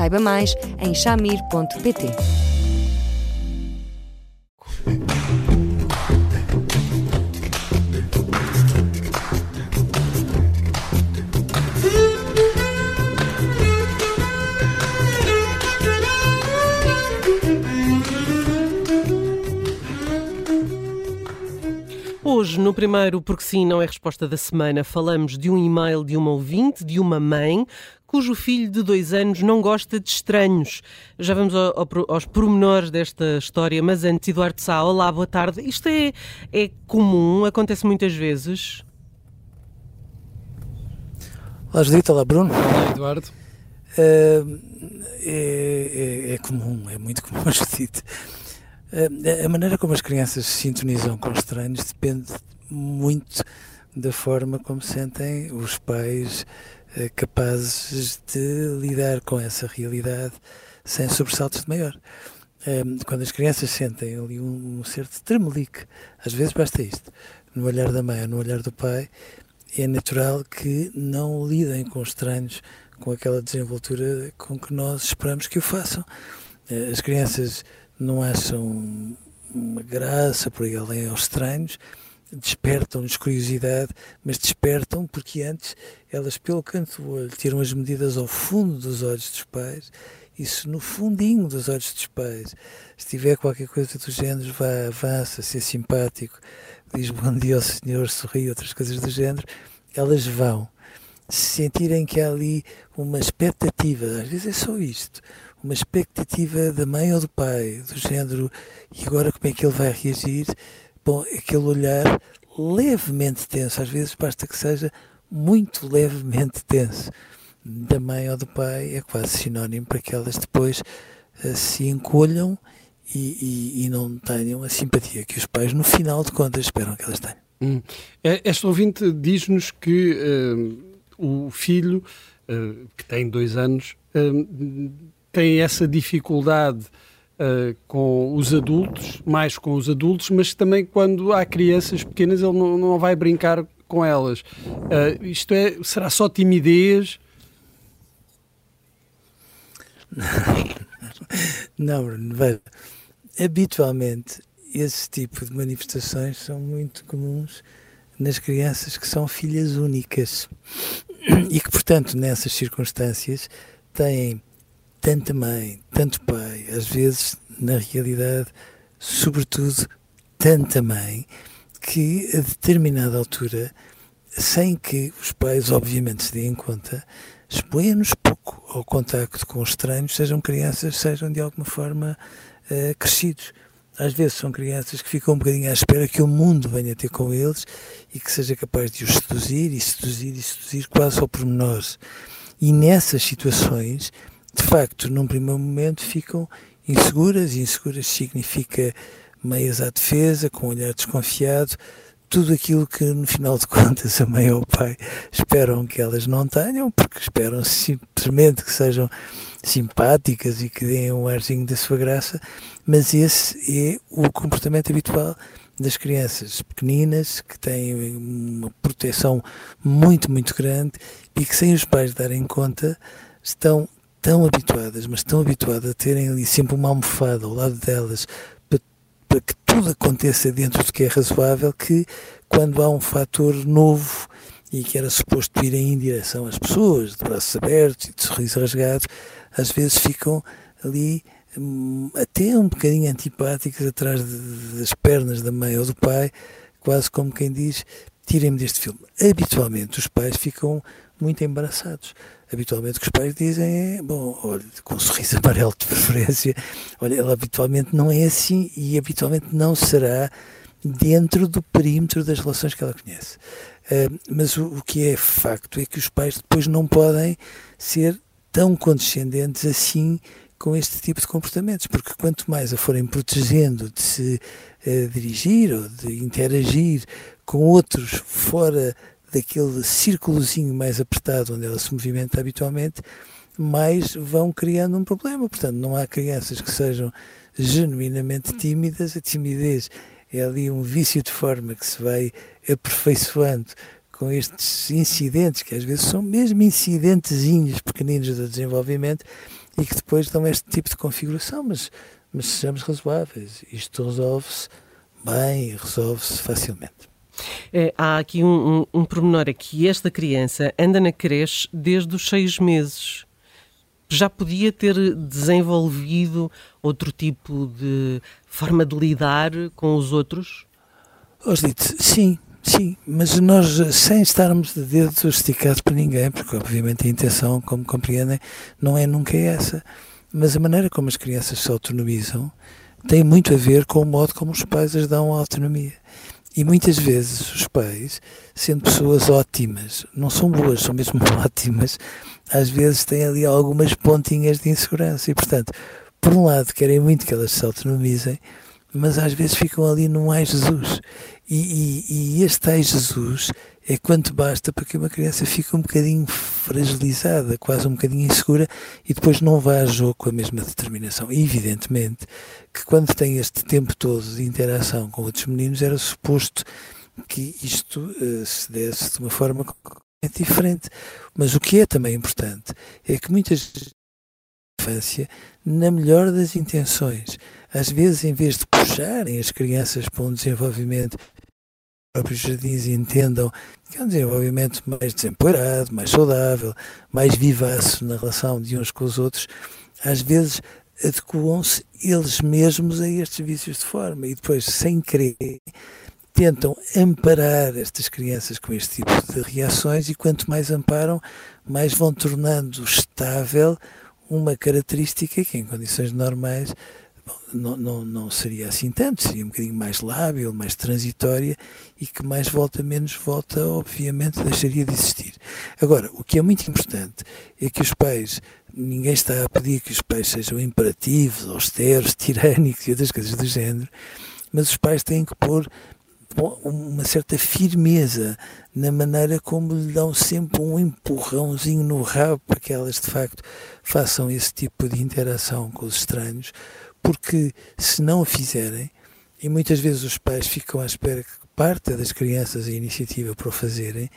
Saiba mais em chamir.pt. Hoje, no primeiro Porque Sim Não é Resposta da Semana, falamos de um e-mail de uma ouvinte, de uma mãe, cujo filho de dois anos não gosta de estranhos. Já vamos ao, ao, aos pormenores desta história, mas antes, Eduardo Sá, olá, boa tarde. Isto é, é comum, acontece muitas vezes? Olá, Judito, olá, Bruno. Olá, Eduardo. Uh, é, é, é, comum, é muito comum, Judito. Uh, a maneira como as crianças se sintonizam com estranhos depende muito da forma como sentem os pais uh, capazes de lidar com essa realidade sem sobressaltos de maior. Uh, quando as crianças sentem ali um, certo tremelique, às vezes basta isto, no olhar da mãe ou no olhar do pai, é natural que não lidem com estranhos com aquela desenvoltura com que nós esperamos que o façam. As crianças não acham uma graça por aí além aos estranhos, despertam-lhes curiosidade, mas despertam porque antes elas, pelo canto do olho, tiram as medidas ao fundo dos olhos dos pais. Isso no fundinho dos olhos dos pais. Se tiver qualquer coisa do género, vá, avança, ser simpático, diz bom dia ao senhor, sorri, outras coisas do género, elas vão. Se sentirem que há ali uma expectativa, às vezes é só isto, uma expectativa da mãe ou do pai, do género, e agora como é que ele vai reagir? Bom, aquele olhar levemente tenso, às vezes basta que seja muito levemente tenso, da mãe ou do pai, é quase sinónimo para que elas depois uh, se encolham e, e, e, não tenham a simpatia que os pais, no final de contas, esperam que elas tenham. Hum. Esta ouvinte diz-nos que uh, o filho, uh, que tem dois anos, tem essa dificuldade uh, com os adultos, mais com os adultos, mas também quando há crianças pequenas ele não, não vai brincar com elas. Uh, isto é, será só timidez? Não, Bruno, habitualmente esse tipo de manifestações são muito comuns nas crianças que são filhas únicas e que, portanto, nessas circunstâncias têm tanta mãe, tanto pai, às vezes, na realidade, sobretudo, tanta mãe, que a determinada altura, sem que os pais, obviamente, se deem conta, expõem-nos pouco ao contacto com os estranhos, sejam crianças, sejam de alguma forma uh, crescidos. Às vezes são crianças que ficam um bocadinho à espera que o mundo venha ter com eles e que seja capaz de os seduzir e seduzir e seduzir quase ao pormenor. E nessas situações, de facto, num primeiro momento ficam inseguras, e inseguras significa meias à defesa, com um olhar desconfiado, tudo aquilo que no final de contas a mãe ou o pai esperam que elas não tenham, porque esperam simplesmente que sejam simpáticas e que deem um arzinho da sua graça, mas esse é o comportamento habitual das crianças pequeninas que têm uma proteção muito, muito grande e que sem os pais darem conta estão tão habituadas, mas tão habituadas a terem ali sempre uma almofada ao lado delas para, para que tudo aconteça dentro do que é razoável, que quando há um fator novo e que era suposto ir em direção às pessoas, de braços abertos e de sorriso rasgado, às vezes ficam ali hum, até um bocadinho antipáticas atrás de, das pernas da mãe ou do pai, quase como quem diz, tirem-me deste filme. Habitualmente os pais ficam muito embaraçados habitualmente o que os pais dizem é, bom, olha, com um sorriso amarelo de preferência, olha, ela habitualmente não é assim e habitualmente não será dentro do perímetro das relações que ela conhece. Uh, mas o, o, que é facto é que os pais depois não podem ser tão condescendentes assim com este tipo de comportamentos, porque quanto mais a forem protegendo de se uh, dirigir ou de interagir com outros fora daquele círculozinho mais apertado onde ela se movimenta habitualmente, mais vão criando um problema. Portanto, não há crianças que sejam genuinamente tímidas, a timidez é ali um vício de forma que se vai aperfeiçoando com estes incidentes, que às vezes são mesmo incidentezinhos pequeninos do desenvolvimento e que depois dão este tipo de configuração, mas, mas sejamos razoáveis, isto resolve-se bem, resolve-se facilmente. É, há aqui um, um, um pormenor, é que esta criança anda na creche desde os seis meses. Já podia ter desenvolvido outro tipo de forma de lidar com os outros? Osdite, sim, sim, mas nós, sem estarmos de dedo esticado para ninguém, porque obviamente a intenção, como compreendem, não é nunca essa, mas a maneira como as crianças se autonomizam tem muito a ver com o modo como os pais as dão a autonomia. E muitas vezes os pais, sendo pessoas ótimas, não são boas, são mesmo ótimas, às vezes têm ali algumas pontinhas de insegurança. E, portanto, por um lado, querem muito que elas se autonomizem, mas às vezes ficam ali num ai Jesus. E, e, e este ai Jesus é quanto basta para que uma criança fique um bocadinho fragilizada, quase um bocadinho insegura e depois não vá a jogo com a mesma determinação. E evidentemente que quando tem este tempo todo de interação com outros meninos era suposto que isto uh, se desse de uma forma diferente. Mas o que é também importante é que muitas infância, na melhor das intenções, às vezes em vez de puxarem as crianças para um desenvolvimento próprios jardins entendam que é um desenvolvimento mais desempoeirado, mais saudável, mais vivaço na relação de uns com os outros, às vezes adequam-se eles mesmos a estes vícios de forma e depois, sem querer, tentam amparar estas crianças com este tipo de reações e quanto mais amparam, mais vão tornando estável uma característica que em condições normais não, não, não seria assim tanto, seria um bocadinho mais lábil, mais transitória e que mais volta, menos volta, obviamente deixaria de existir. Agora, o que é muito importante é que os pais, ninguém está a pedir que os pais sejam imperativos, austeros, tirânicos e outras coisas do género, mas os pais têm que pôr uma certa firmeza na maneira como lhe dão sempre um empurrãozinho no rabo para que elas de facto façam esse tipo de interação com os estranhos, porque se não o fizerem, e muitas vezes os pais ficam à espera que parte das crianças a iniciativa para o fazerem,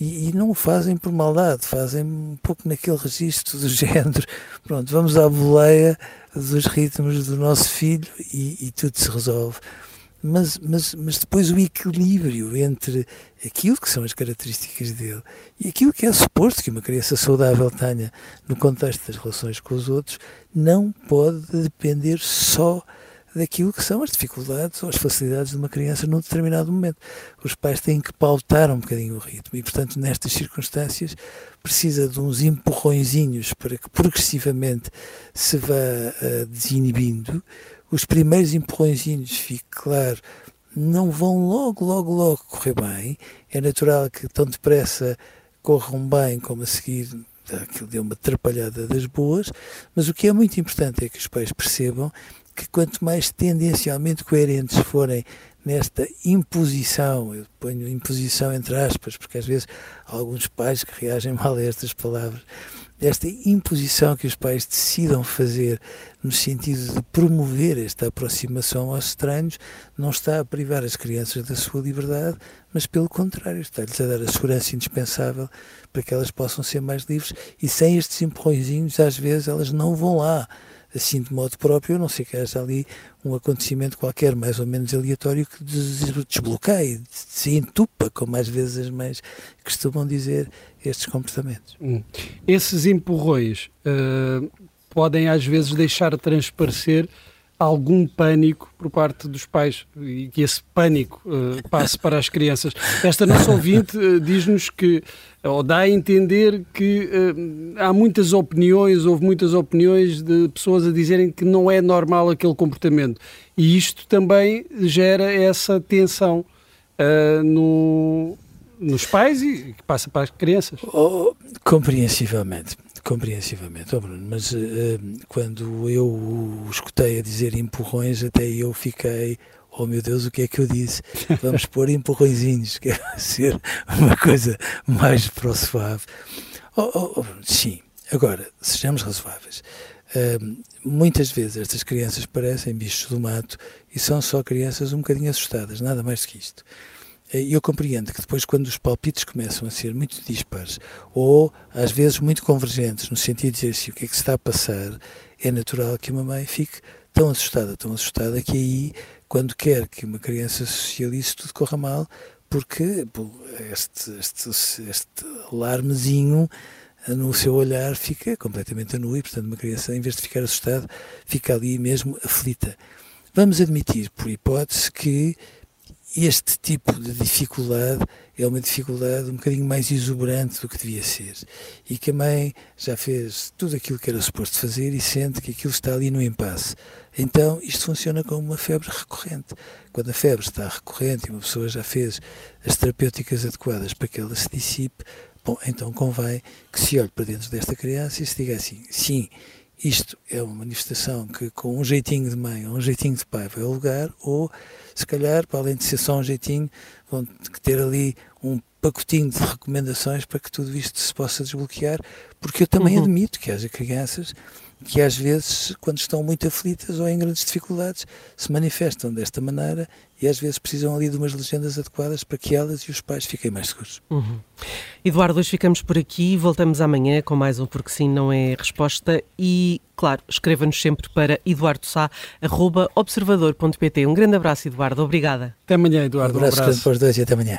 e, e, não o fazem por maldade, fazem um pouco naquele registro do género, pronto, vamos à boleia dos ritmos do nosso filho e, e tudo se resolve. Mas, mas, mas depois o equilíbrio entre aquilo que são as características dele e aquilo que é suposto que uma criança saudável tenha no contexto das relações com os outros não pode depender só daquilo que são as dificuldades ou as facilidades de uma criança num determinado momento. Os pais têm que pautar um bocadinho o ritmo e, portanto, nestas circunstâncias, precisa de uns empurrõezinhos para que progressivamente se vá uh, desinibindo. Os primeiros empurrõezinhos, fique claro, não vão logo, logo, logo correr bem. É natural que tão depressa corram bem como a seguir aquilo deu uma atrapalhada das boas, mas o que é muito importante é que os pais percebam que quanto mais tendencialmente coerentes forem nesta imposição, eu ponho imposição entre aspas, porque às vezes há alguns pais que reagem mal a estas palavras, esta imposição que os pais decidam fazer no sentido de promover esta aproximação aos estranhos, não está a privar as crianças da sua liberdade, mas pelo contrário, está-lhes a dar a segurança indispensável para que elas possam ser mais livres e sem estes empurrõezinhos, às vezes elas não vão lá assim de modo próprio, a não ser que haja ali um acontecimento qualquer mais ou menos aleatório que desbloqueie, se entupa, como às vezes as mães costumam dizer, estes comportamentos. Hum. Esses empurrões uh, podem às vezes deixar transparecer algum pânico por parte dos pais e que esse pânico uh, passe para as crianças. Esta nossa ouvinte uh, diz-nos que, ou dá a entender que uh, há muitas opiniões, houve muitas opiniões de pessoas a dizerem que não é normal aquele comportamento. E isto também gera essa tensão no, nos pais e que passa para as crianças. Oh, compreensivelmente. Compreensivamente, oh Bruno, mas uh, quando eu o escutei a dizer empurrões, até eu fiquei, oh meu Deus, o que é que eu disse? Vamos pôr empurrõezinhos, que vai ser uma coisa mais para o suave. Oh, oh, oh, sim, agora, sejamos razoáveis. Uh, muitas vezes estas crianças parecem bichos do mato e são só crianças um bocadinho assustadas, nada mais do que isto. Eh, eu compreendo que depois, quando os palpites começam a ser muito dispares ou às vezes muito convergentes, no sentido de dizer assim, o que é que se está a passar, é natural que uma mãe fique tão assustada, tão assustada, que aí, quando quer que uma criança socialize, tudo corra mal, porque este, este, este alarmezinho eh, no seu olhar fica completamente anu e, portanto, uma criança, em vez de ficar assustada, fica ali mesmo aflita. Vamos admitir, por hipótese, que este tipo de dificuldade é uma dificuldade um bocadinho mais exuberante do que devia ser. E que a mãe já fez tudo aquilo que era suposto fazer e sente que aquilo está ali no impasse. Então, isto funciona como uma febre recorrente. Quando a febre está recorrente e uma pessoa já fez as terapêuticas adequadas para que ela se dissipe, bom, então convém que se olhe para dentro desta criança e se diga assim: sim, isto é uma manifestação que com um jeitinho de mãe ou um jeitinho de pai vai ao lugar, ou se calhar, para além de ser só um jeitinho, vão ter ali um pacotinho de recomendações para que tudo isto se possa desbloquear, porque eu também uhum. admito que haja crianças que às vezes, quando estão muito aflitas ou em grandes dificuldades, se manifestam desta maneira e às vezes precisam ali de umas legendas adequadas para que elas e os pais fiquem mais seguros. Uhum. Eduardo, hoje ficamos por aqui, voltamos amanhã com mais um Porque Sim Não É Resposta e, claro, escreva-nos sempre para eduardosá.observador.pt. Um grande abraço, Eduardo, obrigada. Até amanhã, Eduardo. Um abraço, um abraço. para os dois e até amanhã.